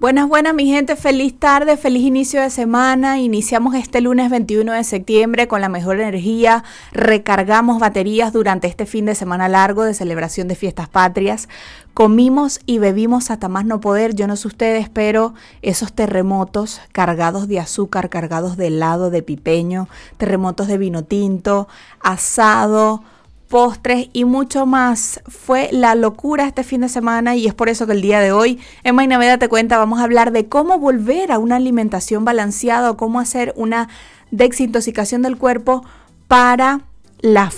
Buenas, buenas, mi gente. Feliz tarde, feliz inicio de semana. Iniciamos este lunes 21 de septiembre con la mejor energía. Recargamos baterías durante este fin de semana largo de celebración de fiestas patrias. Comimos y bebimos hasta más no poder. Yo no sé ustedes, pero esos terremotos cargados de azúcar, cargados de helado, de pipeño, terremotos de vino tinto, asado postres y mucho más. Fue la locura este fin de semana y es por eso que el día de hoy en Mainaveda te cuenta vamos a hablar de cómo volver a una alimentación balanceada o cómo hacer una desintoxicación del cuerpo para la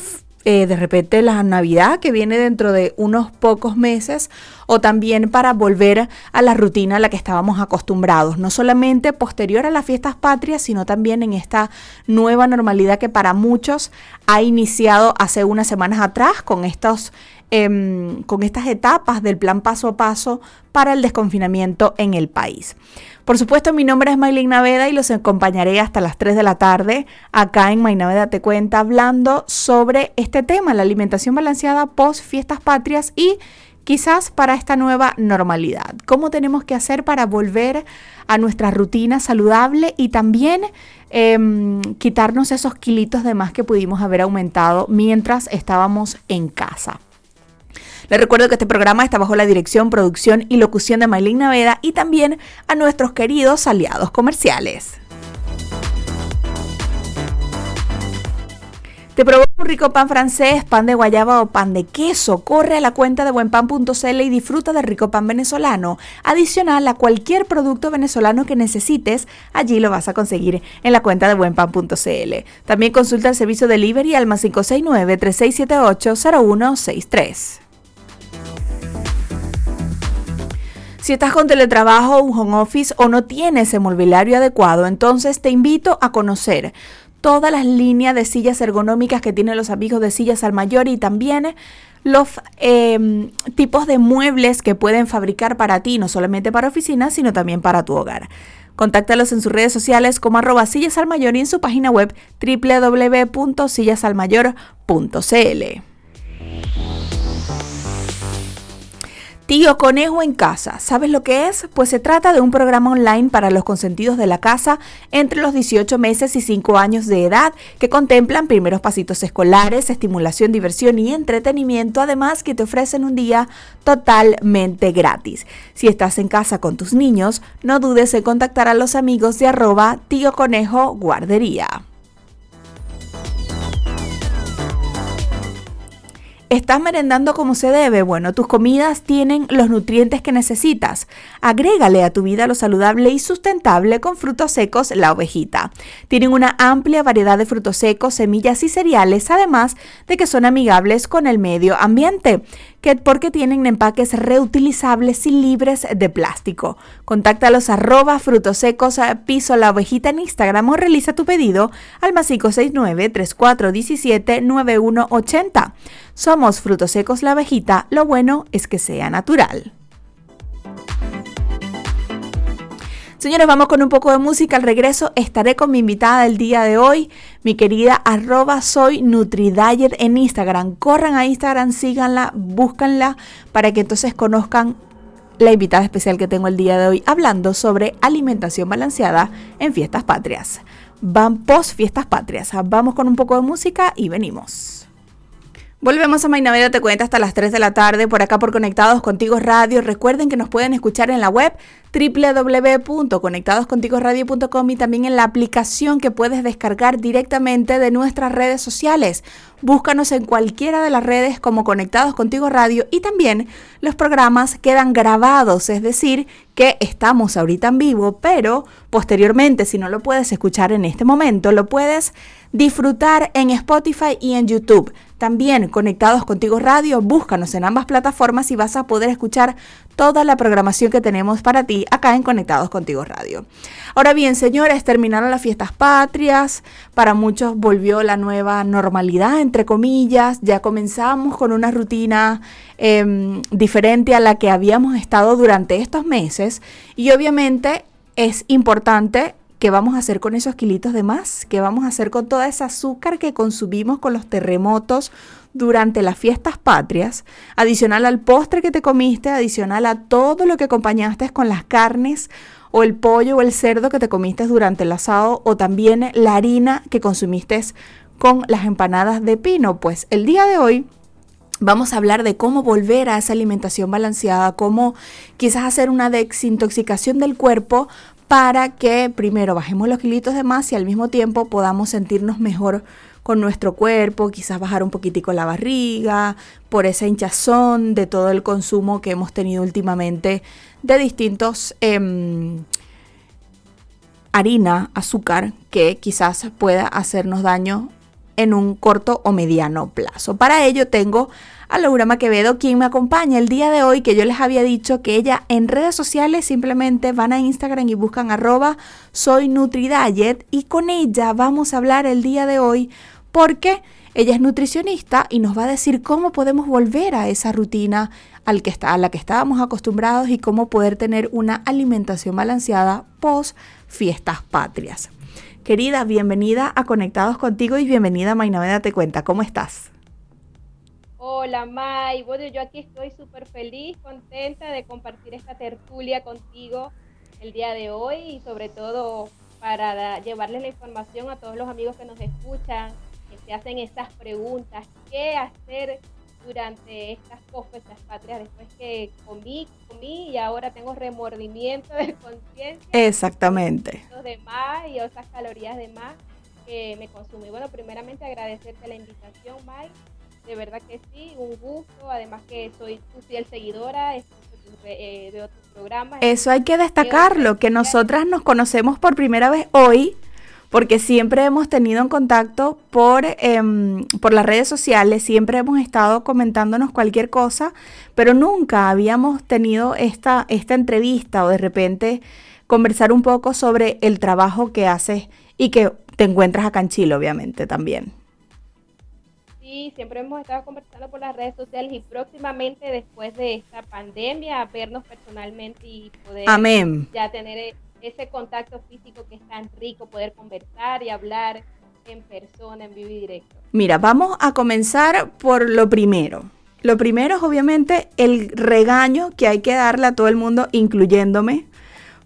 eh, de repente la Navidad que viene dentro de unos pocos meses o también para volver a la rutina a la que estábamos acostumbrados, no solamente posterior a las fiestas patrias, sino también en esta nueva normalidad que para muchos ha iniciado hace unas semanas atrás con estos Em, con estas etapas del plan paso a paso para el desconfinamiento en el país. Por supuesto, mi nombre es Maylin Naveda y los acompañaré hasta las 3 de la tarde acá en Naveda Te Cuenta hablando sobre este tema, la alimentación balanceada post fiestas patrias y quizás para esta nueva normalidad. ¿Cómo tenemos que hacer para volver a nuestra rutina saludable y también em, quitarnos esos kilitos de más que pudimos haber aumentado mientras estábamos en casa? Les recuerdo que este programa está bajo la dirección, producción y locución de Maylin Naveda y también a nuestros queridos aliados comerciales. Te provoca un rico pan francés, pan de guayaba o pan de queso. Corre a la cuenta de buenpan.cl y disfruta del rico pan venezolano. Adicional a cualquier producto venezolano que necesites, allí lo vas a conseguir en la cuenta de buenpan.cl. También consulta el servicio delivery al más 569 3678 0163. Si estás con teletrabajo, un home office o no tienes el mobiliario adecuado, entonces te invito a conocer todas las líneas de sillas ergonómicas que tienen los amigos de Sillas al Mayor y también los em, tipos de muebles que pueden fabricar para ti, no solamente para oficinas, sino también para tu hogar. Contáctalos en sus redes sociales como arroba sillas al mayor y en su página web www.sillasalmayor.cl. Tío Conejo en Casa. ¿Sabes lo que es? Pues se trata de un programa online para los consentidos de la casa entre los 18 meses y 5 años de edad que contemplan primeros pasitos escolares, estimulación, diversión y entretenimiento, además que te ofrecen un día totalmente gratis. Si estás en casa con tus niños, no dudes en contactar a los amigos de arroba tío conejo guardería. ¿Estás merendando como se debe? Bueno, tus comidas tienen los nutrientes que necesitas. Agrégale a tu vida lo saludable y sustentable con frutos secos La Ovejita. Tienen una amplia variedad de frutos secos, semillas y cereales, además de que son amigables con el medio ambiente que porque tienen empaques reutilizables y libres de plástico. Contáctalos arroba frutos secos piso la ovejita en Instagram o realiza tu pedido al más 569 3417 9180. Somos frutos secos la ovejita, lo bueno es que sea natural. Señores, vamos con un poco de música. Al regreso estaré con mi invitada del día de hoy, mi querida arroba soy NutriDiet en Instagram. Corran a Instagram, síganla, búscanla para que entonces conozcan la invitada especial que tengo el día de hoy hablando sobre alimentación balanceada en fiestas patrias. Van post fiestas patrias. Vamos con un poco de música y venimos. Volvemos a Mainaveda Te Cuenta hasta las 3 de la tarde por acá por Conectados Contigo Radio. Recuerden que nos pueden escuchar en la web www.conectadoscontigoradio.com y también en la aplicación que puedes descargar directamente de nuestras redes sociales. Búscanos en cualquiera de las redes como Conectados Contigo Radio y también los programas quedan grabados, es decir, que estamos ahorita en vivo, pero posteriormente, si no lo puedes escuchar en este momento, lo puedes disfrutar en Spotify y en YouTube. También conectados contigo radio, búscanos en ambas plataformas y vas a poder escuchar toda la programación que tenemos para ti acá en Conectados Contigo Radio. Ahora bien, señores, terminaron las fiestas patrias, para muchos volvió la nueva normalidad, entre comillas, ya comenzamos con una rutina em, diferente a la que habíamos estado durante estos meses. Y obviamente es importante ¿Qué vamos a hacer con esos kilitos de más? ¿Qué vamos a hacer con toda esa azúcar que consumimos con los terremotos durante las fiestas patrias? Adicional al postre que te comiste, adicional a todo lo que acompañaste con las carnes o el pollo o el cerdo que te comiste durante el asado o también la harina que consumiste con las empanadas de pino. Pues el día de hoy Vamos a hablar de cómo volver a esa alimentación balanceada, cómo quizás hacer una desintoxicación del cuerpo para que primero bajemos los kilitos de más y al mismo tiempo podamos sentirnos mejor con nuestro cuerpo, quizás bajar un poquitico la barriga, por esa hinchazón de todo el consumo que hemos tenido últimamente de distintos em, harina, azúcar, que quizás pueda hacernos daño en un corto o mediano plazo. Para ello tengo a Laura Maquevedo, quien me acompaña el día de hoy, que yo les había dicho que ella en redes sociales simplemente van a Instagram y buscan arroba soy NutriDiet y con ella vamos a hablar el día de hoy porque ella es nutricionista y nos va a decir cómo podemos volver a esa rutina al que está, a la que estábamos acostumbrados y cómo poder tener una alimentación balanceada post fiestas patrias. Querida, bienvenida a Conectados contigo y bienvenida a Mainaveda Te Cuenta. ¿Cómo estás? Hola May, bueno yo aquí estoy súper feliz, contenta de compartir esta tertulia contigo el día de hoy y sobre todo para llevarles la información a todos los amigos que nos escuchan, que se hacen estas preguntas, qué hacer durante estas estas patrias después que comí, comí y ahora tengo remordimiento de conciencia. Exactamente. De más y esas calorías de más que me consumí. Bueno, primeramente agradecerte la invitación, Mike de verdad que sí, un gusto. Además que soy tu fiel seguidora, eh, veo tus programas. Eso hay que destacarlo, que nosotras nos conocemos por primera vez hoy porque siempre hemos tenido en contacto por, em, por las redes sociales, siempre hemos estado comentándonos cualquier cosa, pero nunca habíamos tenido esta, esta entrevista o de repente conversar un poco sobre el trabajo que haces y que te encuentras acá en Chile, obviamente, también siempre hemos estado conversando por las redes sociales y próximamente después de esta pandemia vernos personalmente y poder ya tener e-, ese contacto físico que es tan rico, poder conversar y hablar en persona, en vivo y directo. Mira, vamos a comenzar por lo primero. Lo primero es obviamente el regaño que hay que darle a todo el mundo, incluyéndome,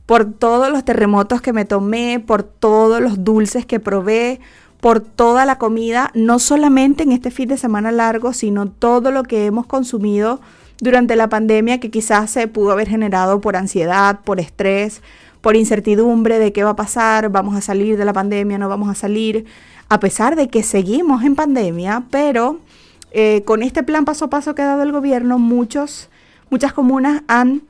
por todos los terremotos que me tomé, por todos los dulces que probé, por toda la comida, no solamente en este fin de semana largo, sino todo lo que hemos consumido durante la pandemia que quizás se pudo haber generado por ansiedad, por estrés, por incertidumbre de qué va a pasar, vamos a salir de la pandemia, no vamos a salir, a pesar de que seguimos en pandemia, pero eh, con este plan paso a paso que ha dado el gobierno, muchos, muchas comunas han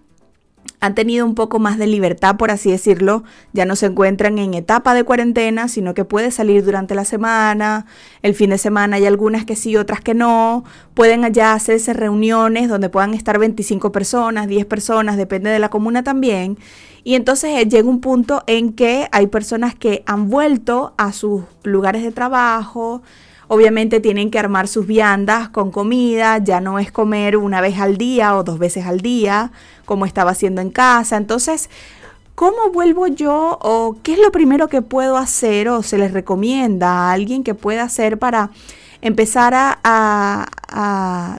han tenido un poco más de libertad, por así decirlo, ya no se encuentran en etapa de cuarentena, sino que puede salir durante la semana, el fin de semana hay algunas que sí, otras que no, pueden allá hacerse reuniones donde puedan estar 25 personas, 10 personas, depende de la comuna también. Y entonces eh, llega un punto en que hay personas que han vuelto a sus lugares de trabajo, Obviamente tienen que armar sus viandas con comida, ya no es comer una vez al día o dos veces al día, como estaba haciendo en casa. Entonces, ¿cómo vuelvo yo o qué es lo primero que puedo hacer o se les recomienda a alguien que pueda hacer para empezar a,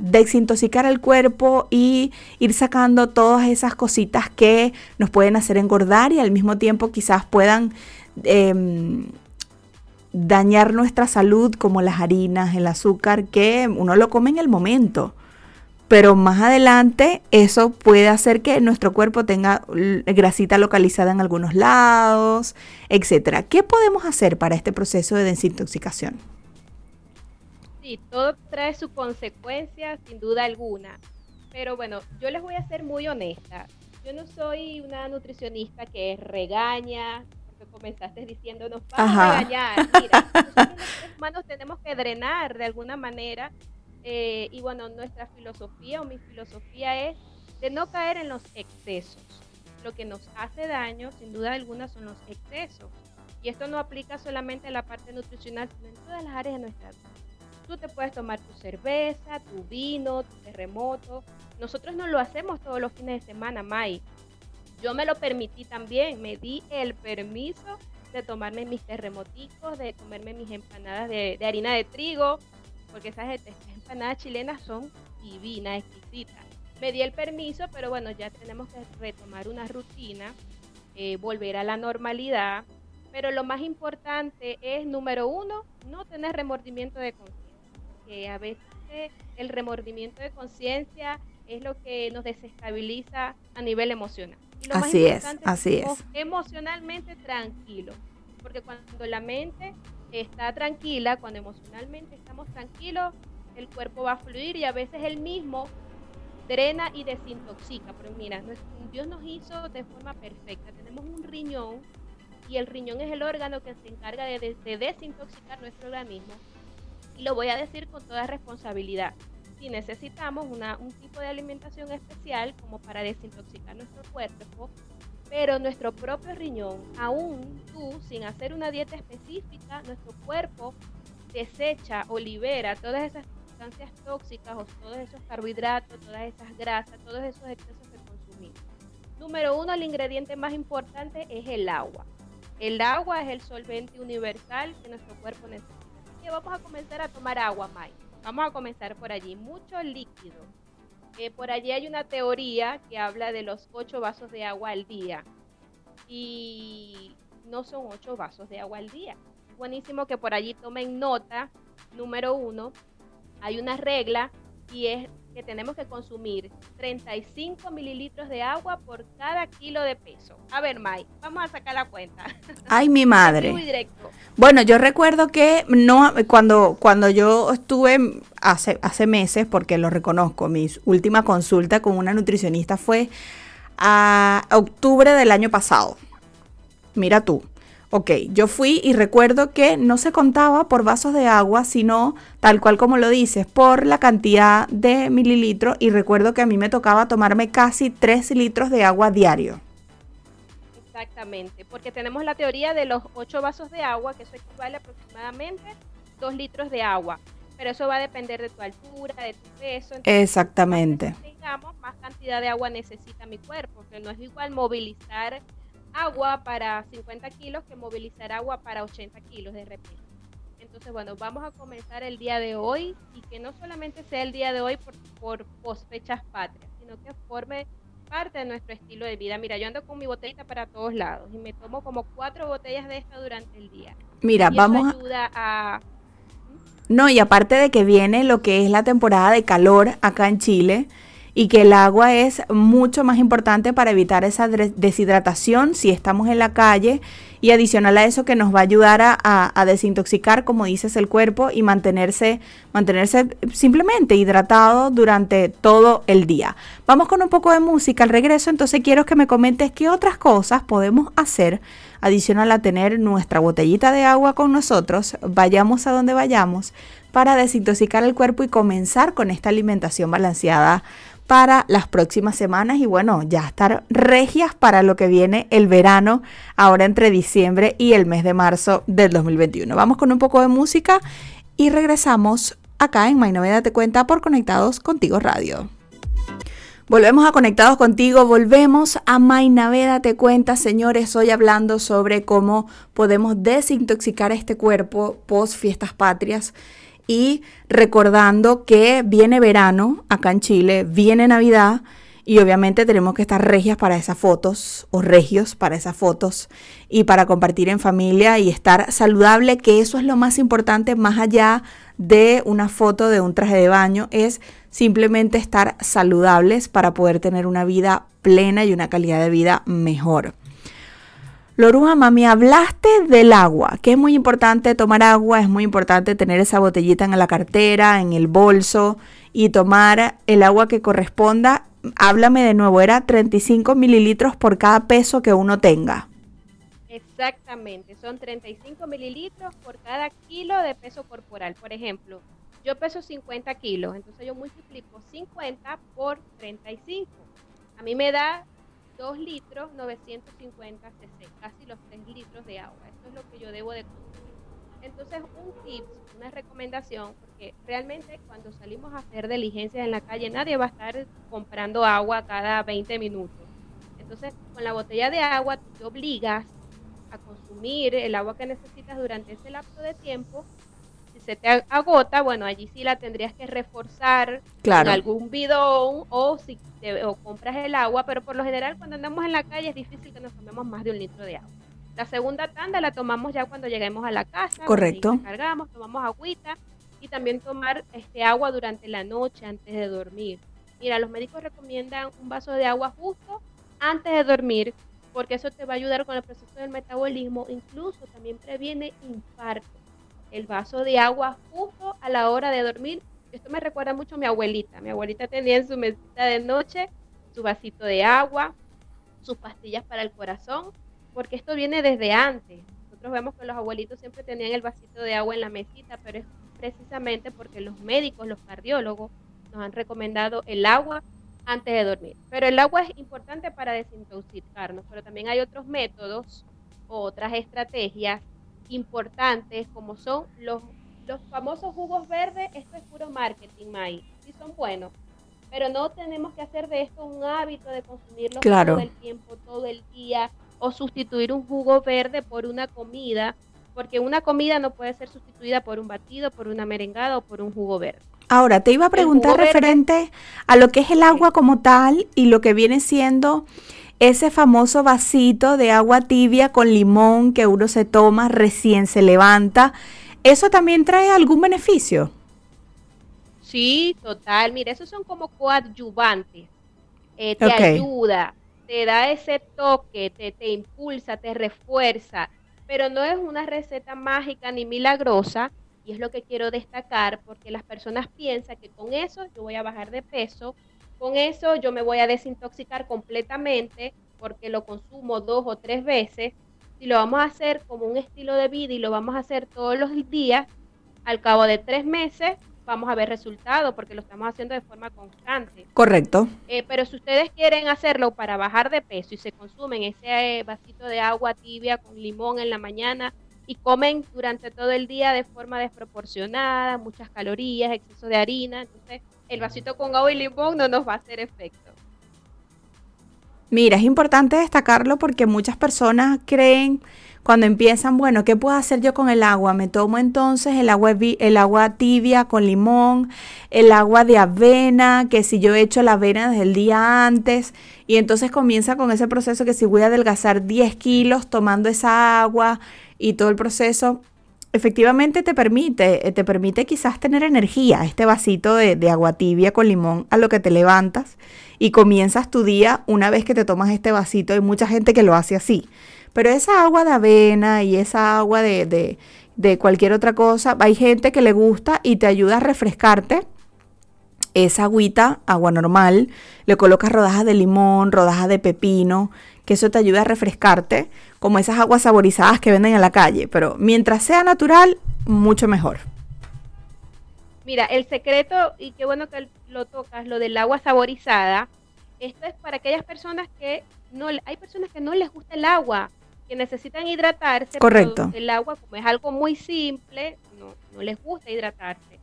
desintoxicar el cuerpo y ir sacando todas esas cositas que nos pueden hacer engordar y al mismo tiempo quizás puedan... Em, dañar nuestra salud como las harinas, el azúcar, que uno lo come en el momento. Pero más adelante eso puede hacer que nuestro cuerpo tenga grasita localizada en algunos lados, etcétera. ¿Qué podemos hacer para este proceso de desintoxicación? Sí, todo trae su consecuencia, sin duda alguna. Pero bueno, yo les voy a ser muy honesta. Yo no soy una nutricionista que regaña, comenzaste diciéndonos, vamos a regañar. Mira, nosotros los humanos tenemos que drenar de alguna manera. Eh, y bueno, nuestra filosofía o mi filosofía es de no caer en los excesos. Lo que nos hace daño, sin duda alguna, son los excesos. Y esto no aplica solamente a la parte nutricional, sino en todas las áreas de nuestra vida. Tú te puedes tomar tu cerveza, tu vino, tu terremoto. Nosotros no lo hacemos todos los fines de semana, Mai. Yo me lo permití también, me di el permiso de tomarme mis terremoticos, de comerme mis empanadas de, harina de trigo, porque esas, empanadas chilenas son divinas, exquisitas. Me di el permiso, pero bueno, ya tenemos que retomar una rutina, eh, volver a la normalidad. Pero lo más importante es, número uno, no tener remordimiento de conciencia. Que a veces el remordimiento de conciencia es lo que nos desestabiliza a nivel emocional así es, así es. Emocionalmente tranquilo, porque cuando la mente está tranquila, cuando emocionalmente estamos tranquilos, el cuerpo va a fluir y a veces el mismo drena y desintoxica. Pero mira, Dios nos hizo de forma perfecta. Tenemos un riñón y el riñón es el órgano que se encarga de, de desintoxicar nuestro organismo. Y lo voy a decir con toda responsabilidad si necesitamos un tipo de alimentación especial como para desintoxicar nuestro cuerpo, pero nuestro propio riñón, aún tú sin hacer una dieta específica, nuestro cuerpo desecha o libera todas esas sustancias tóxicas o todos esos carbohidratos, todas esas grasas, todos esos excesos que consumimos. Número uno, el ingrediente más importante es el agua. El agua es el solvente universal que nuestro cuerpo necesita. Así que vamos a comenzar a tomar agua, Mike. Vamos a comenzar por allí. Mucho líquido. Eh, por allí hay una teoría que habla de los ocho vasos de agua al día. Y no son ocho vasos de agua al día. Buenísimo que por allí tomen nota. Número uno, hay una regla y es que tenemos que consumir 35 mililitros de agua por cada kilo de peso. A ver, Mike, vamos a sacar la cuenta. Ay, mi madre. Muy directo. Bueno, yo recuerdo que no cuando cuando yo estuve hace hace meses, porque lo reconozco, mi última consulta con una nutricionista fue a octubre del año pasado. Mira tú. Ok, yo fui y recuerdo que no se contaba por vasos de agua, sino tal cual como lo dices, por la cantidad de mililitros y recuerdo que a mí me tocaba tomarme casi 3 litros de agua diario. Exactamente, porque tenemos la teoría de los 8 vasos de agua, que eso equivale aproximadamente 2 litros de agua, pero eso va a depender de tu altura, de tu peso. Exactamente. Tengamos más cantidad de agua necesita mi cuerpo, que no es igual movilizar agua para 50 kilos que movilizar agua para 80 kilos de repente. Entonces, bueno, vamos a comenzar el día de hoy y que no solamente sea el día de hoy por, por post fechas patrias, sino que forme parte de nuestro estilo de vida. Mira, yo ando con mi botellita para todos lados y me tomo como cuatro botellas de esta durante el día. Mira, vamos ayuda a... No, y aparte de que viene lo que es la temporada de calor acá en Chile, y que el agua es mucho más importante para evitar esa deshidratación si estamos en la calle y adicional a eso que nos va a ayudar a, desintoxicar, como dices, el cuerpo y mantenerse, mantenerse simplemente hidratado durante todo el día. Vamos con un poco de música al regreso, entonces quiero que me comentes qué otras cosas podemos hacer adicional a tener nuestra botellita de agua con nosotros, vayamos a donde vayamos, para desintoxicar el cuerpo y comenzar con esta alimentación balanceada para las próximas semanas y bueno, ya estar regias para lo que viene el verano, ahora entre diciembre y el mes de marzo del 2021. Vamos con un poco de música y regresamos acá en Novedad Te Cuenta por Conectados Contigo Radio. Volvemos a Conectados Contigo, volvemos a Naveda Te Cuenta, señores, hoy hablando sobre cómo podemos desintoxicar este cuerpo post fiestas patrias y recordando que viene verano acá en Chile, viene Navidad y obviamente tenemos que estar regias para esas fotos o regios para esas fotos y para compartir en familia y estar saludable, que eso es lo más importante más allá de una foto de un traje de baño, es simplemente estar saludables para poder tener una vida plena y una calidad de vida mejor. Loruja, mami, hablaste del agua, que es muy importante tomar agua, es muy importante tener esa botellita en la cartera, en el bolso y tomar el agua que corresponda. Háblame de nuevo, era 35 mililitros por cada peso que uno tenga. Exactamente, son 35 mililitros por cada kilo de peso corporal. Por ejemplo, yo peso 50 kilos, entonces yo multiplico 50 por 35 A mí me da 2 litros 950 cc, casi los 3 litros de agua. Eso es lo que yo debo de consumir. Entonces, un tip, una recomendación, porque realmente cuando salimos a hacer diligencias en la calle, nadie va a estar comprando agua cada 20 minutos. Entonces, con la botella de agua, tú te obligas a consumir el agua que necesitas durante ese lapso de tiempo se te agota, bueno, allí sí la tendrías que reforzar claro. en algún bidón o si te, o compras el agua, pero por lo general cuando andamos en la calle es difícil que nos tomemos más de un litro de agua. La segunda tanda la tomamos ya cuando lleguemos a la casa. Correcto. Cargamos, tomamos agüita y también tomar este agua durante la noche antes de dormir. Mira, los médicos recomiendan un vaso de agua justo antes de dormir porque eso te va a ayudar con el proceso del metabolismo, incluso también previene infarto el vaso de agua justo a la hora de dormir. Esto me recuerda mucho a mi abuelita. Mi abuelita tenía en su mesita de noche su vasito de agua, sus pastillas para el corazón, porque esto viene desde antes. Nosotros vemos que los abuelitos siempre tenían el vasito de agua en la mesita, pero es precisamente porque los médicos, los cardiólogos, nos han recomendado el agua antes de dormir. Pero el agua es importante para desintoxicarnos, pero también hay otros métodos, otras estrategias importantes como son los, los famosos jugos verdes, esto es puro marketing, May, sí son buenos, pero no tenemos que hacer de esto un hábito de consumirlos todo el tiempo, todo el día, o sustituir un jugo verde por una comida, porque una comida no puede ser sustituida por un batido, por una merengada o por un jugo verde. Ahora, te iba a preguntar referente a lo que es el agua como tal y lo que viene siendo ese famoso vasito de agua tibia con limón que uno se toma recién se levanta, ¿eso también trae algún beneficio? Sí, total. Mira, esos son como coadyuvantes. Eh, te ayuda, te da ese toque, te, te impulsa, te refuerza, pero no es una receta mágica ni milagrosa. Y es lo que quiero destacar porque las personas piensan que con eso yo voy a bajar de peso con eso yo me voy a desintoxicar completamente porque lo consumo dos o tres veces. Si lo vamos a hacer como un estilo de vida y lo vamos a hacer todos los días, al cabo de tres meses vamos a ver resultados porque lo estamos haciendo de forma constante. Correcto. Eh, pero si ustedes quieren hacerlo para bajar de peso y se consumen ese vasito de agua tibia con limón en la mañana y comen durante todo el día de forma desproporcionada, muchas calorías, exceso de harina, entonces el vasito con agua y limón no nos va a hacer efecto. Mira, es importante destacarlo porque muchas personas creen cuando empiezan, bueno, ¿qué puedo hacer yo con el agua? Me tomo entonces el agua, el agua tibia con limón, el agua de avena, que si yo he hecho la avena desde el día antes, y entonces comienza con ese proceso que si voy a adelgazar 10 kilos tomando esa agua y todo el proceso, efectivamente te permite, eh, te permite quizás tener energía, este vasito de, agua tibia con limón a lo que te levantas y comienzas tu día una vez que te tomas este vasito. Hay mucha gente que lo hace así. Pero esa agua de avena y esa agua de, de, de cualquier otra cosa, hay gente que le gusta y te ayuda a refrescarte esa agüita, agua normal, le colocas rodajas de limón, rodajas de pepino, que eso te ayuda a refrescarte, como esas aguas saborizadas que venden en la calle, pero mientras sea natural, mucho mejor. Mira, el secreto, y qué bueno que lo tocas, lo del agua saborizada, esto es para aquellas personas que no, hay personas que no les gusta el agua, que necesitan hidratarse. Correcto. el agua, como es algo muy simple, no, no les gusta hidratarse.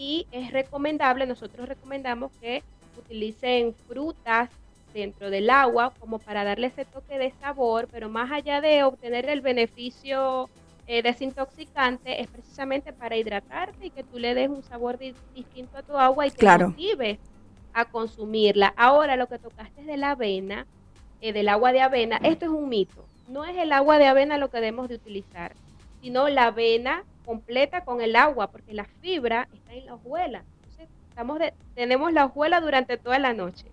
Y es recomendable, nosotros recomendamos que utilicen frutas, dentro del agua como para darle ese toque de sabor, pero más allá de obtener el beneficio eh, desintoxicante, es precisamente para hidratarte y que tú le des un sabor distinto a tu agua y que claro. motives a consumirla. Ahora lo que tocaste es de la avena, eh, del agua de avena, esto es un mito. No es el agua de avena lo que debemos de utilizar, sino la avena completa con el agua, porque la fibra está en la hojuela. Entonces, estamos tenemos la hojuela durante toda la noche.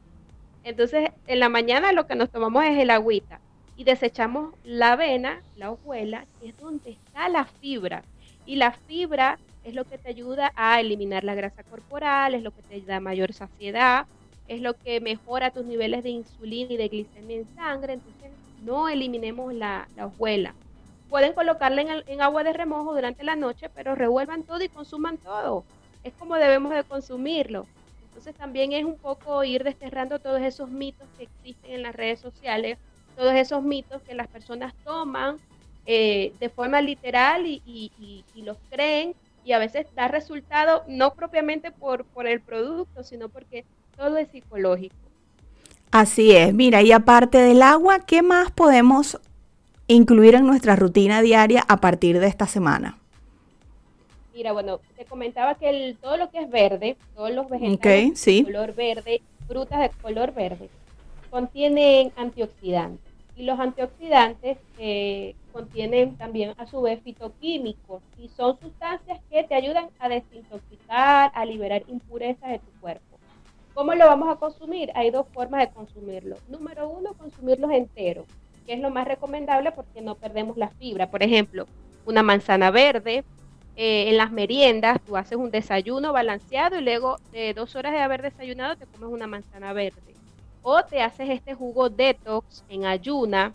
Entonces, en la mañana lo que nos tomamos es el agüita y desechamos la avena, la hojuela, que es donde está la fibra. Y la fibra es lo que te ayuda a eliminar la grasa corporal, es lo que te da mayor saciedad, es lo que mejora tus niveles de insulina y de glicemia en sangre. Entonces, no eliminemos la, hojuela. Pueden colocarla en, en agua de remojo durante la noche, pero revuelvan todo y consuman todo. Es como debemos de consumirlo. Entonces también es un poco ir desterrando todos esos mitos que existen en las redes sociales, todos esos mitos que las personas toman eh, de forma literal y, los creen y a veces da resultado no propiamente por, por el producto, sino porque todo es psicológico. Así es, mira, y aparte del agua, ¿qué más podemos incluir en nuestra rutina diaria a partir de esta semana? Mira, bueno, te comentaba que el, todo lo que es verde, todos los vegetales de color verde, frutas de color verde, contienen antioxidantes. Y los antioxidantes eh, contienen también a su vez fitoquímicos y son sustancias que te ayudan a desintoxicar, a liberar impurezas de tu cuerpo. ¿Cómo lo vamos a consumir? Hay dos formas de consumirlo. Número uno, consumirlos enteros, que es lo más recomendable porque no perdemos la fibra. Por ejemplo, una manzana verde, eh, en las meriendas, tú haces un desayuno balanceado y luego de dos horas de haber desayunado te comes una manzana verde. O te haces este jugo detox en ayuna,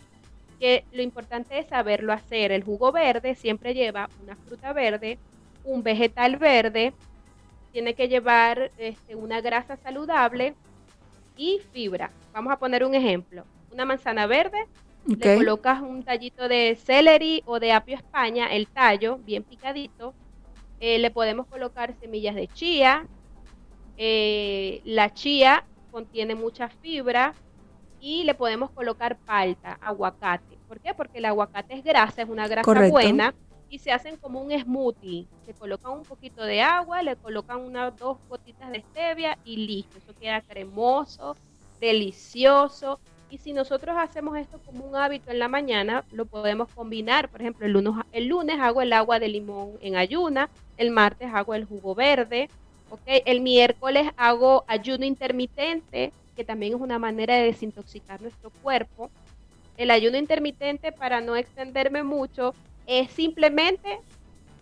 que lo importante es saberlo hacer. El jugo verde siempre lleva una fruta verde, un vegetal verde, tiene que llevar este, una grasa saludable y fibra. Vamos a poner un ejemplo. Una manzana verde, le colocas un tallito de celery o de apio España, el tallo bien picadito. Eh, le podemos colocar semillas de chía. Eh, la chía contiene mucha fibra y le podemos colocar palta, aguacate. ¿Por qué? Porque el aguacate es grasa, es una grasa buena y se hacen como un smoothie. Se colocan un poquito de agua, le colocan unas dos gotitas de stevia y listo. Eso queda cremoso, delicioso. Y si nosotros hacemos esto como un hábito en la mañana, lo podemos combinar. Por ejemplo, el lunes, el lunes hago el agua de limón en ayuna, el martes hago el jugo verde, ¿okay? el miércoles hago ayuno intermitente, que también es una manera de desintoxicar nuestro cuerpo. El ayuno intermitente, para no extenderme mucho, es simplemente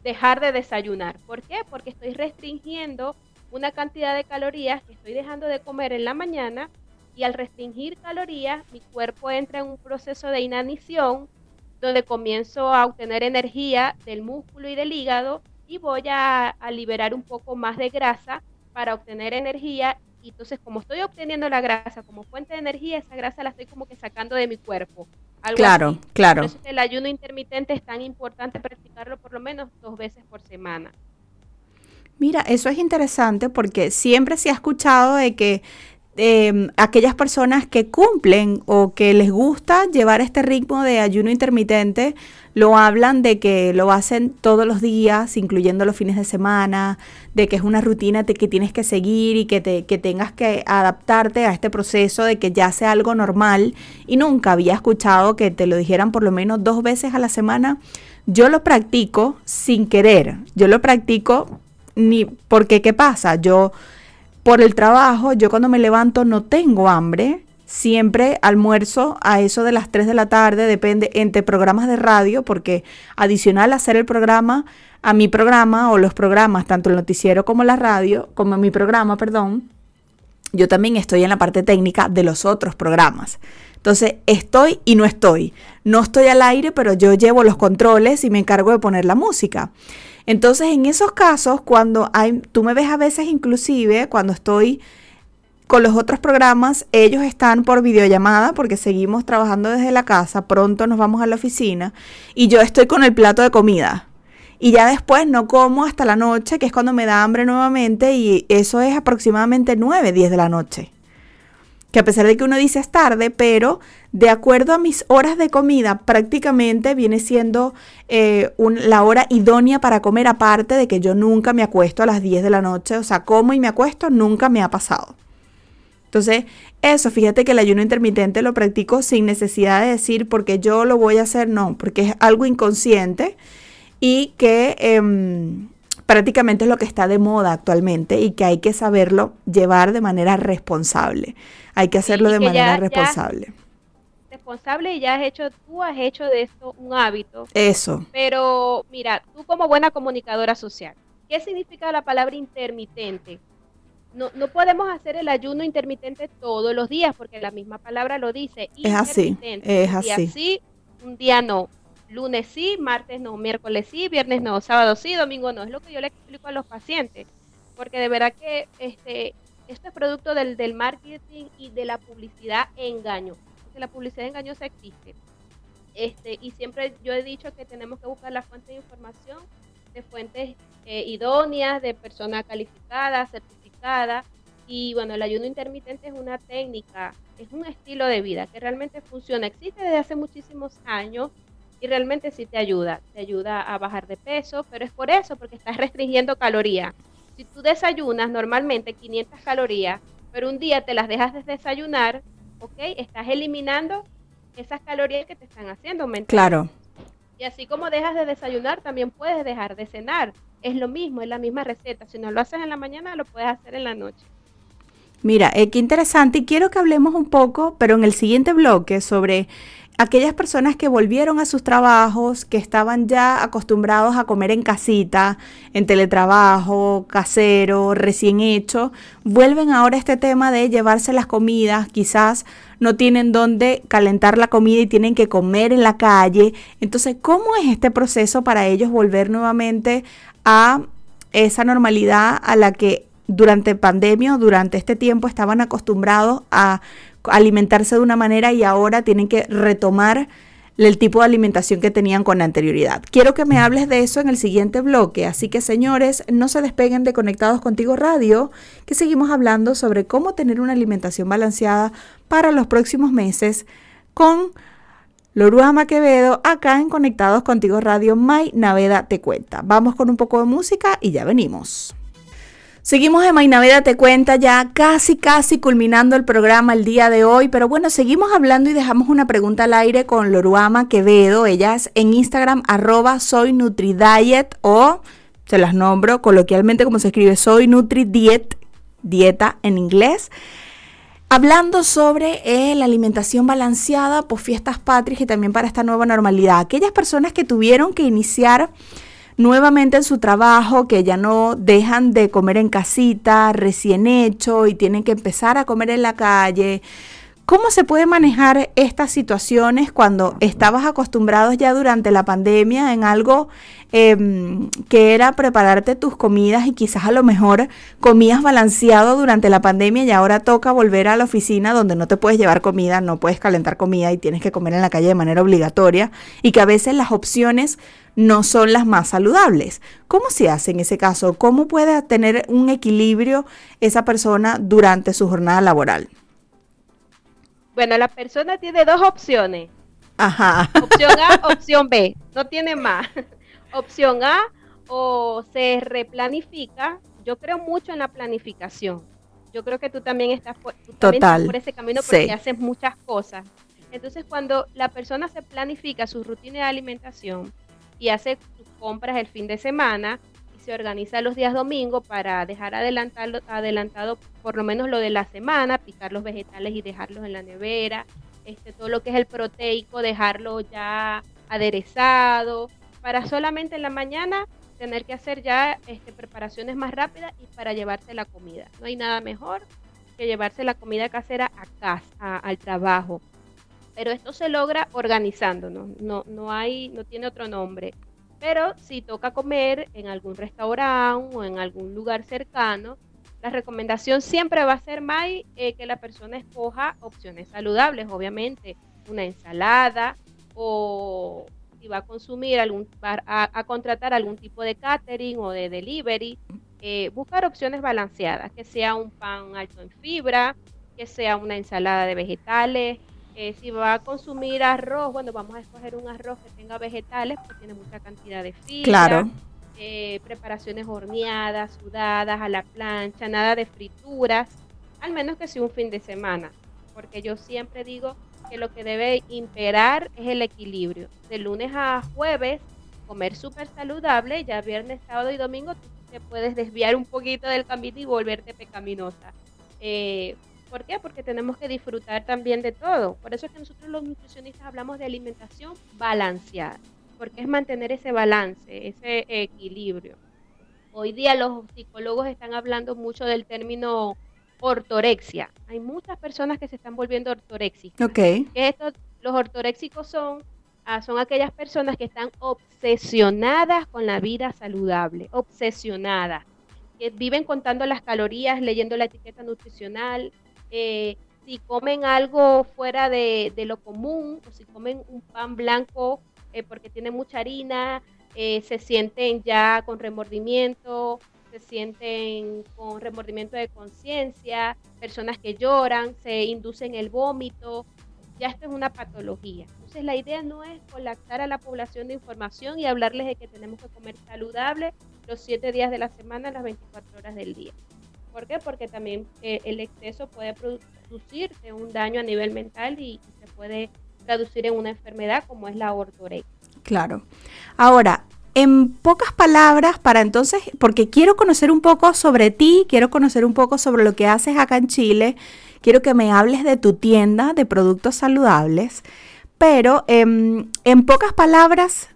dejar de desayunar. ¿Por qué? Porque estoy restringiendo una cantidad de calorías que estoy dejando de comer en la mañana y al restringir calorías mi cuerpo entra en un proceso de inanición donde comienzo a obtener energía del músculo y del hígado y voy a, liberar un poco más de grasa para obtener energía y entonces como estoy obteniendo la grasa como fuente de energía, esa grasa la estoy como que sacando de mi cuerpo. claro, claro. Entonces el ayuno intermitente es tan importante practicarlo por lo menos dos veces por semana. Mira, eso es interesante porque siempre se ha escuchado de que eh, aquellas personas que cumplen o que les gusta llevar este ritmo de ayuno intermitente, lo hablan de que lo hacen todos los días, incluyendo los fines de semana, de que es una rutina que tienes que seguir y que, te, que tengas que adaptarte a este proceso de que ya sea algo normal. Y nunca había escuchado que te lo dijeran por lo menos dos veces a la semana. Yo lo practico sin querer, yo lo practico ni porque, ¿qué pasa? Yo por el trabajo, yo cuando me levanto no tengo hambre, siempre almuerzo a eso de las 3 de la tarde, depende entre programas de radio, porque adicional a hacer el programa, a mi programa o los programas, tanto el noticiero como la radio, como mi programa, perdón, yo también estoy en la parte técnica de los otros programas. Entonces, estoy y no estoy. No estoy al aire, pero yo llevo los controles y me encargo de poner la música. Entonces, en esos casos, cuando hay, tú me ves a veces inclusive, cuando estoy con los otros programas, ellos están por videollamada porque seguimos trabajando desde la casa, pronto nos vamos a la oficina y yo estoy con el plato de comida. Y ya después no como hasta la noche, que es cuando me da hambre nuevamente y eso es aproximadamente 9, 10 de la noche que a pesar de que uno dice es tarde, pero de acuerdo a mis horas de comida, prácticamente viene siendo eh, la hora idónea para comer, aparte de que yo nunca me acuesto a las 10 de la noche, o sea, como y me acuesto, nunca me ha pasado. Entonces, eso, fíjate que el ayuno intermitente lo practico sin necesidad de decir porque yo lo voy a hacer, no, porque es algo inconsciente y que em, prácticamente es lo que está de moda actualmente y que hay que saberlo llevar de manera responsable. Hay que hacerlo de manera responsable. responsable y ya has hecho, tú has hecho de esto un hábito. Eso. Pero mira, tú como buena comunicadora social, ¿qué significa la palabra intermitente? No, no podemos hacer el ayuno intermitente todos los días porque la misma palabra lo dice. Es así. Es así. Un día sí, un día no. Lunes sí, martes no, miércoles sí, viernes no, sábado sí, domingo no. Es lo que yo le explico a los pacientes. Porque de verdad que este, esto es producto del, del marketing y de la publicidad engaño. Porque la publicidad engañosa existe. Este, y siempre yo he dicho que tenemos que buscar la fuente de información de fuentes eh, idóneas, de personas calificadas, certificadas. Y bueno, el ayuno intermitente es una técnica, es un estilo de vida que realmente funciona. Existe desde hace muchísimos años y realmente sí te ayuda. Te ayuda a bajar de peso, pero es por eso, porque estás restringiendo calorías. Si tú desayunas normalmente 500 calorías, pero un día te las dejas de desayunar, ¿ok? Estás eliminando esas calorías que te están haciendo aumentar. Claro. Y así como dejas de desayunar, también puedes dejar de cenar. Es lo mismo, es la misma receta. Si no lo haces en la mañana, lo puedes hacer en la noche. Mira, eh, qué interesante. Y quiero que hablemos un poco, pero en el siguiente bloque, sobre aquellas personas que volvieron a sus trabajos, que estaban ya acostumbrados a comer en casita, en teletrabajo, casero, recién hecho, vuelven ahora a este tema de llevarse las comidas, quizás no tienen dónde calentar la comida y tienen que comer en la calle. Entonces, ¿cómo es este proceso para ellos volver nuevamente a esa normalidad a la que durante pandemia durante este tiempo estaban acostumbrados a alimentarse de una manera y ahora tienen que retomar el tipo de alimentación que tenían con anterioridad. Quiero que me hables de eso en el siguiente bloque, así que señores, no se despeguen de Conectados Contigo Radio, que seguimos hablando sobre cómo tener una alimentación balanceada para los próximos meses con Loruama Quevedo acá en Conectados Contigo Radio, May Naveda te cuenta. Vamos con un poco de música y ya venimos. Seguimos en Mainaveda Te Cuenta ya casi, casi culminando el programa el día de hoy, pero bueno, seguimos hablando y dejamos una pregunta al aire con Loruama Quevedo. Ella es en Instagram arroba soy Nutridiet o se las nombro coloquialmente como se escribe soy Nutridiet, dieta en inglés. Hablando sobre eh, la alimentación balanceada por fiestas patrias y también para esta nueva normalidad. Aquellas personas que tuvieron que iniciar nuevamente en su trabajo, que ya no dejan de comer en casita, recién hecho, y tienen que empezar a comer en la calle. ¿Cómo se puede manejar estas situaciones cuando estabas acostumbrados ya durante la pandemia en algo em, que era prepararte tus comidas y quizás a lo mejor comías balanceado durante la pandemia y ahora toca volver a la oficina donde no te puedes llevar comida, no puedes calentar comida y tienes que comer en la calle de manera obligatoria y que a veces las opciones no son las más saludables. ¿Cómo se hace en ese caso? ¿Cómo puede tener un equilibrio esa persona durante su jornada laboral? Bueno, la persona tiene dos opciones. Ajá. Opción A, opción B. No tiene más. opción A, o se replanifica. Yo creo mucho en la planificación. Yo creo que tú también estás por, Total. por ese camino porque haces muchas cosas. Entonces, cuando la persona se planifica su rutina de alimentación, y hace sus compras el fin de semana se organiza los días domingo para dejar adelantado, adelantado por lo menos lo de la semana, picar los vegetales y dejarlos en la nevera, este, todo lo que es el proteico, dejarlo ya aderezado, para solamente en la mañana tener que hacer ya este, preparaciones más rápidas y para llevarse la comida. No hay nada mejor que llevarse la comida casera a casa, al trabajo pero esto se logra organizándonos, no, no, hay, no tiene otro nombre. Pero si toca comer en algún restaurante o en algún lugar cercano, la recomendación siempre va a ser más eh, que la persona escoja opciones saludables, obviamente, una ensalada o si va a consumir algún, a, contratar algún tipo de catering o de delivery, eh, buscar opciones balanceadas, que sea un pan alto en fibra, que sea una ensalada de vegetales, eh, si va a consumir arroz, bueno, vamos a escoger un arroz que tenga vegetales, porque tiene mucha cantidad de fibra. Claro. Eh, preparaciones horneadas, sudadas, a la plancha, nada de frituras, al menos que sea un fin de semana, porque yo siempre digo que lo que debe imperar es el equilibrio. De lunes a jueves, comer súper saludable, ya viernes, sábado y domingo tú te puedes desviar un poquito del camino y volverte pecaminosa. Eh, ¿Por qué? Porque tenemos que disfrutar también de todo. Por eso es que nosotros los nutricionistas hablamos de alimentación balanceada, porque es mantener ese balance, ese equilibrio. Hoy día los psicólogos están hablando mucho del término ortorexia. Hay muchas personas que se están volviendo ortoréxicas. Okay. Estos, los ortoréxicos son, ah, son aquellas personas que están obsesionadas con la vida saludable, obsesionadas que viven contando las calorías, leyendo la etiqueta nutricional, eh, si comen algo fuera de, lo común, o si comen un pan blanco eh, porque tiene mucha harina, eh, se sienten ya con remordimiento, se sienten con remordimiento de conciencia, personas que lloran, se inducen el vómito, ya esto es una patología. Entonces la idea no es colapsar a la población de información y hablarles de que tenemos que comer saludable los siete días de la semana, las 24 horas del día. ¿Por qué? Porque también eh, el exceso puede producir un daño a nivel mental y, se puede traducir en una enfermedad como es la ortorexia. Claro. Ahora, en pocas palabras, para entonces, porque quiero conocer un poco sobre ti, quiero conocer un poco sobre lo que haces acá en Chile, quiero que me hables de tu tienda de productos saludables, pero em, en pocas palabras,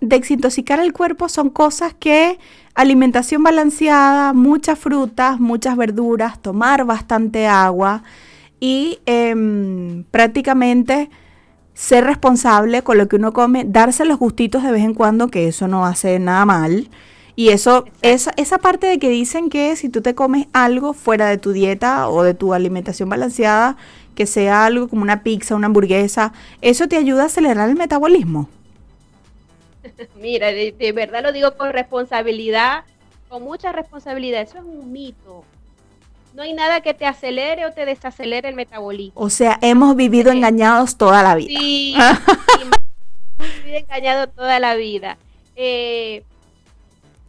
desintoxicar el cuerpo son cosas que alimentación balanceada, muchas frutas, muchas verduras, tomar bastante agua y em, prácticamente ser responsable con lo que uno come, darse los gustitos de vez en cuando, que eso no hace nada mal. Y eso, esa, esa parte de que dicen que si tú te comes algo fuera de tu dieta o de tu alimentación balanceada, que sea algo como una pizza, una hamburguesa, eso te ayuda a acelerar el metabolismo. Mira, de, de verdad lo digo con responsabilidad, con mucha responsabilidad. Eso es un mito no hay nada que te acelere o te desacelere el metabolismo. O sea, hemos vivido engañados toda la vida. Sí, hemos vivido engañados toda la vida. Eh,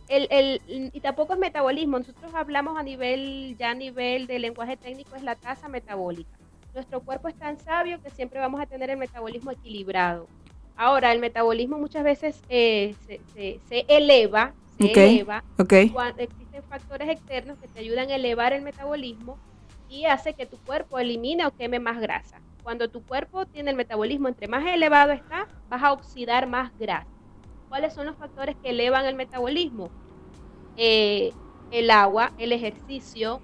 el, y tampoco es metabolismo, nosotros hablamos a nivel, ya a nivel de lenguaje técnico, es la tasa metabólica. Nuestro cuerpo es tan sabio que siempre vamos a tener el metabolismo equilibrado. Ahora, el metabolismo muchas veces eh, se, se, eleva, se eleva Cuando, factores externos que te ayudan a elevar el metabolismo y hace que tu cuerpo elimine o queme más grasa. Cuando tu cuerpo tiene el metabolismo entre más elevado está, vas a oxidar más grasa. ¿Cuáles son los factores que elevan el metabolismo? Eh, el agua, el ejercicio,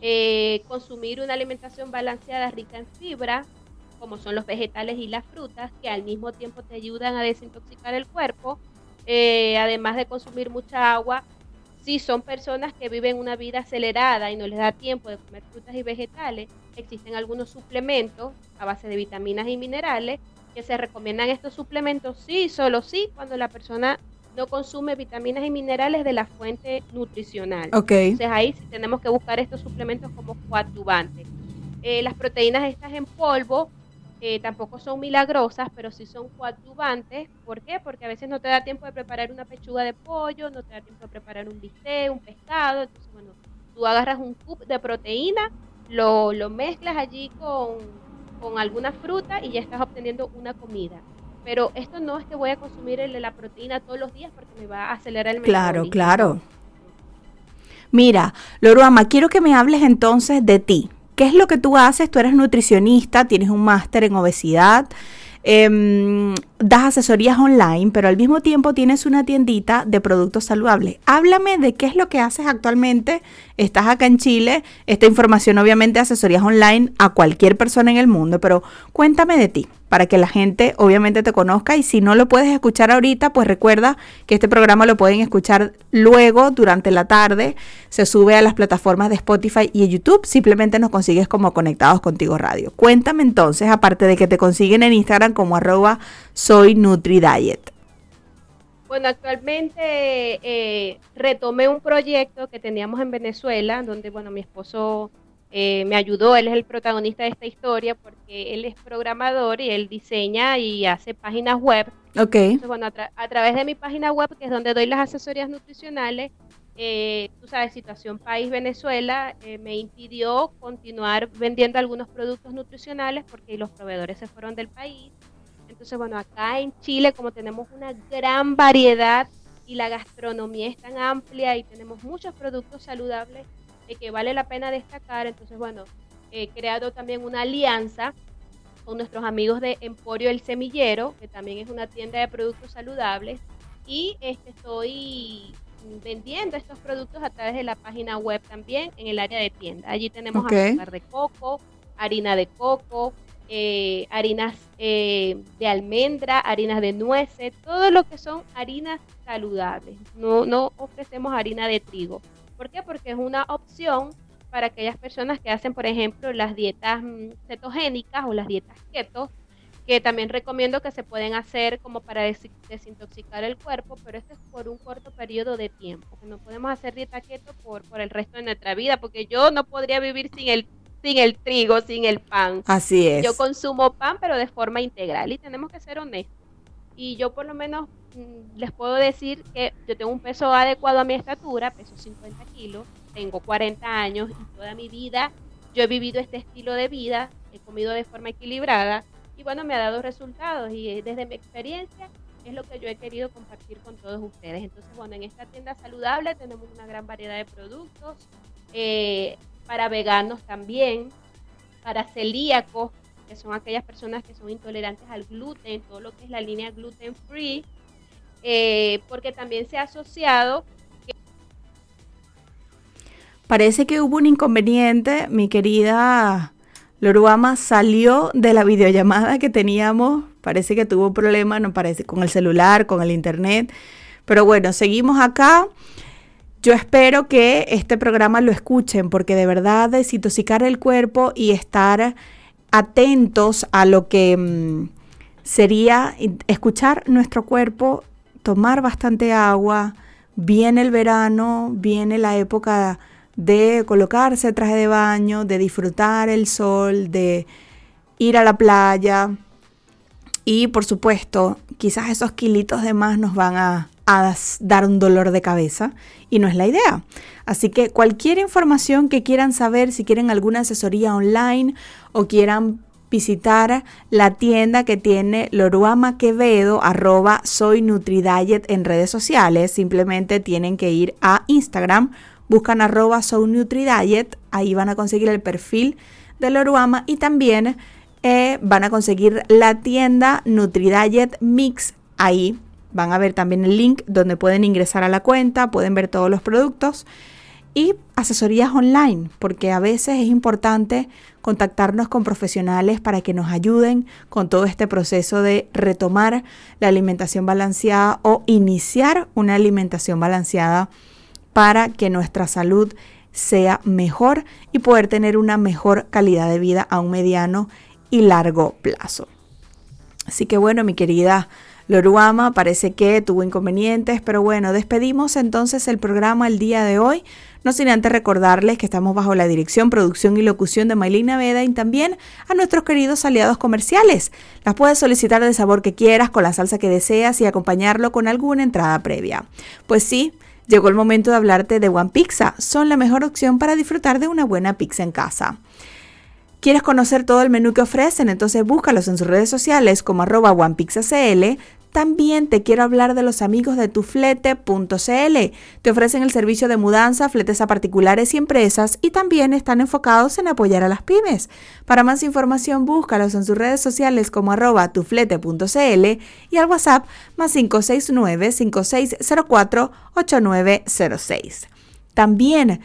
eh, consumir una alimentación balanceada rica en fibra, como son los vegetales y las frutas, que al mismo tiempo te ayudan a desintoxicar el cuerpo, eh, además de consumir mucha agua, si son personas que viven una vida acelerada y no les da tiempo de comer frutas y vegetales, existen algunos suplementos a base de vitaminas y minerales que se recomiendan estos suplementos sí, solo sí, cuando la persona no consume vitaminas y minerales de la fuente nutricional. Entonces ahí sí tenemos que buscar estos suplementos como coadyuvantes. Eh, las proteínas estas en polvo eh, tampoco son milagrosas, pero sí son coadyuvantes. ¿Por qué? Porque a veces no te da tiempo de preparar una pechuga de pollo, no te da tiempo de preparar un bistec, un pescado. Entonces, bueno, tú agarras un cup de proteína, lo, lo mezclas allí con, con alguna fruta y ya estás obteniendo una comida. Pero esto no es que voy a consumir el de la proteína todos los días porque me va a acelerar el Claro, claro. Mira, Loruama, quiero que me hables entonces de ti. ¿Qué es lo que tú haces? Tú eres nutricionista, tienes un máster en obesidad, em, das asesorías online, pero al mismo tiempo tienes una tiendita de productos saludables. Háblame de qué es lo que haces actualmente. Estás acá en Chile. Esta información, obviamente, asesorías online a cualquier persona en el mundo, pero cuéntame de ti para que la gente obviamente te conozca y si no lo puedes escuchar ahorita, pues recuerda que este programa lo pueden escuchar luego durante la tarde, se sube a las plataformas de Spotify y YouTube, simplemente nos consigues como Conectados Contigo Radio. Cuéntame entonces, aparte de que te consiguen en Instagram como arroba soy NutriDiet. Bueno, actualmente eh, retomé un proyecto que teníamos en Venezuela, donde bueno, mi esposo eh, me ayudó, él es el protagonista de esta historia porque él es programador y él diseña y hace páginas web. Ok. Entonces, bueno, a, través de mi página web, que es donde doy las asesorías nutricionales, eh, tú sabes, situación país Venezuela, eh, me impidió continuar vendiendo algunos productos nutricionales porque los proveedores se fueron del país. Entonces, bueno, acá en Chile, como tenemos una gran variedad y la gastronomía es tan amplia y tenemos muchos productos saludables, que vale la pena destacar. Entonces, bueno, he creado también una alianza con nuestros amigos de Emporio El Semillero, que también es una tienda de productos saludables, y este, estoy vendiendo estos productos a través de la página web también en el área de tienda. Allí tenemos azúcar de coco, harina de coco, eh, harinas eh, de almendra, harinas de nueces, todo lo que son harinas saludables. No, no ofrecemos harina de trigo. ¿Por qué? Porque es una opción para aquellas personas que hacen, por ejemplo, las dietas mm, cetogénicas o las dietas keto, que también recomiendo que se pueden hacer como para desintoxicar el cuerpo, pero esto es por un corto periodo de tiempo, no podemos hacer dieta keto por, por el resto de nuestra vida, porque yo no podría vivir sin el sin el trigo, sin el pan. Así es. Yo consumo pan, pero de forma integral y tenemos que ser honestos. Y yo por lo menos mm, les puedo decir que yo tengo un peso adecuado a mi estatura, peso 50 kilos, tengo 40 años y toda mi vida yo he vivido este estilo de vida, he comido de forma equilibrada y bueno, me ha dado resultados y eh, desde mi experiencia es lo que yo he querido compartir con todos ustedes. Entonces, bueno, en esta tienda saludable tenemos una gran variedad de productos eh, para veganos también, para celíacos, que son aquellas personas que son intolerantes al gluten, todo lo que es la línea gluten free, eh, porque también se ha asociado Parece que hubo un inconveniente, mi querida Loruama salió de la videollamada que teníamos, parece que tuvo un problema, no parece, con el celular, con el internet, pero bueno, seguimos acá. Yo espero que este programa lo escuchen porque de verdad desintoxicar el cuerpo y estar atentos a lo que mm, sería escuchar nuestro cuerpo, tomar bastante agua, viene el verano, viene la época de colocarse traje de baño, de disfrutar el sol, de ir a la playa. Y por supuesto, quizás esos kilitos de más nos van a, dar un dolor de cabeza y no es la idea. Así que cualquier información que quieran saber, si quieren alguna asesoría online o quieran visitar la tienda que tiene Loruama Quevedo, arroba soy Nutridiet en redes sociales, simplemente tienen que ir a Instagram buscan arroba Diet, ahí van a conseguir el perfil de Loruama y también eh, van a conseguir la tienda NutriDiet Mix, ahí van a ver también el link donde pueden ingresar a la cuenta, pueden ver todos los productos y asesorías online, porque a veces es importante contactarnos con profesionales para que nos ayuden con todo este proceso de retomar la alimentación balanceada o iniciar una alimentación balanceada para que nuestra salud sea mejor y poder tener una mejor calidad de vida a un mediano y largo plazo. Así que bueno, mi querida Loruama, parece que tuvo inconvenientes, pero bueno, despedimos entonces el programa el día de hoy. No sin antes recordarles que estamos bajo la dirección, producción y locución de Maylina Veda y también a nuestros queridos aliados comerciales. Las puedes solicitar del sabor que quieras, con la salsa que deseas y acompañarlo con alguna entrada previa. Pues sí, Llegó el momento de hablarte de One Pizza. Son la mejor opción para disfrutar de una buena pizza en casa. ¿Quieres conocer todo el menú que ofrecen? Entonces búscalos en sus redes sociales como arroba OnePizzaCL, también te quiero hablar de los amigos de tuflete.cl. Te ofrecen el servicio de mudanza, fletes a particulares y empresas y también están enfocados en apoyar a las pymes. Para más información búscalos en sus redes sociales como arroba tuflete.cl y al WhatsApp más 569-5604-8906. También,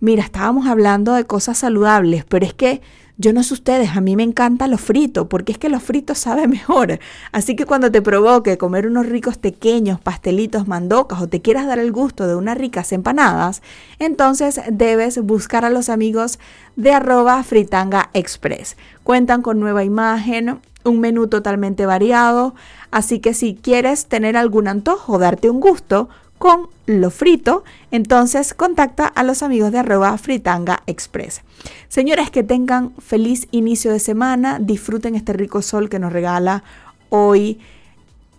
mira, estábamos hablando de cosas saludables, pero es que yo no sé ustedes, a mí me encanta lo frito, porque es que lo frito sabe mejor. Así que cuando te provoque comer unos ricos pequeños pastelitos, mandocas o te quieras dar el gusto de unas ricas empanadas, entonces debes buscar a los amigos de arroba fritanga express. Cuentan con nueva imagen, un menú totalmente variado, así que si quieres tener algún antojo, darte un gusto, con lo frito, entonces contacta a los amigos de arroba fritanga express. Señores, que tengan feliz inicio de semana, disfruten este rico sol que nos regala hoy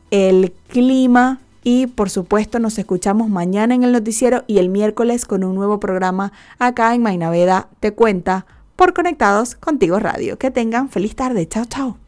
el clima y por supuesto nos escuchamos mañana en el noticiero y el miércoles con un nuevo programa acá en Mainaveda Te Cuenta por Conectados Contigo Radio. Que tengan feliz tarde. Chao, chao.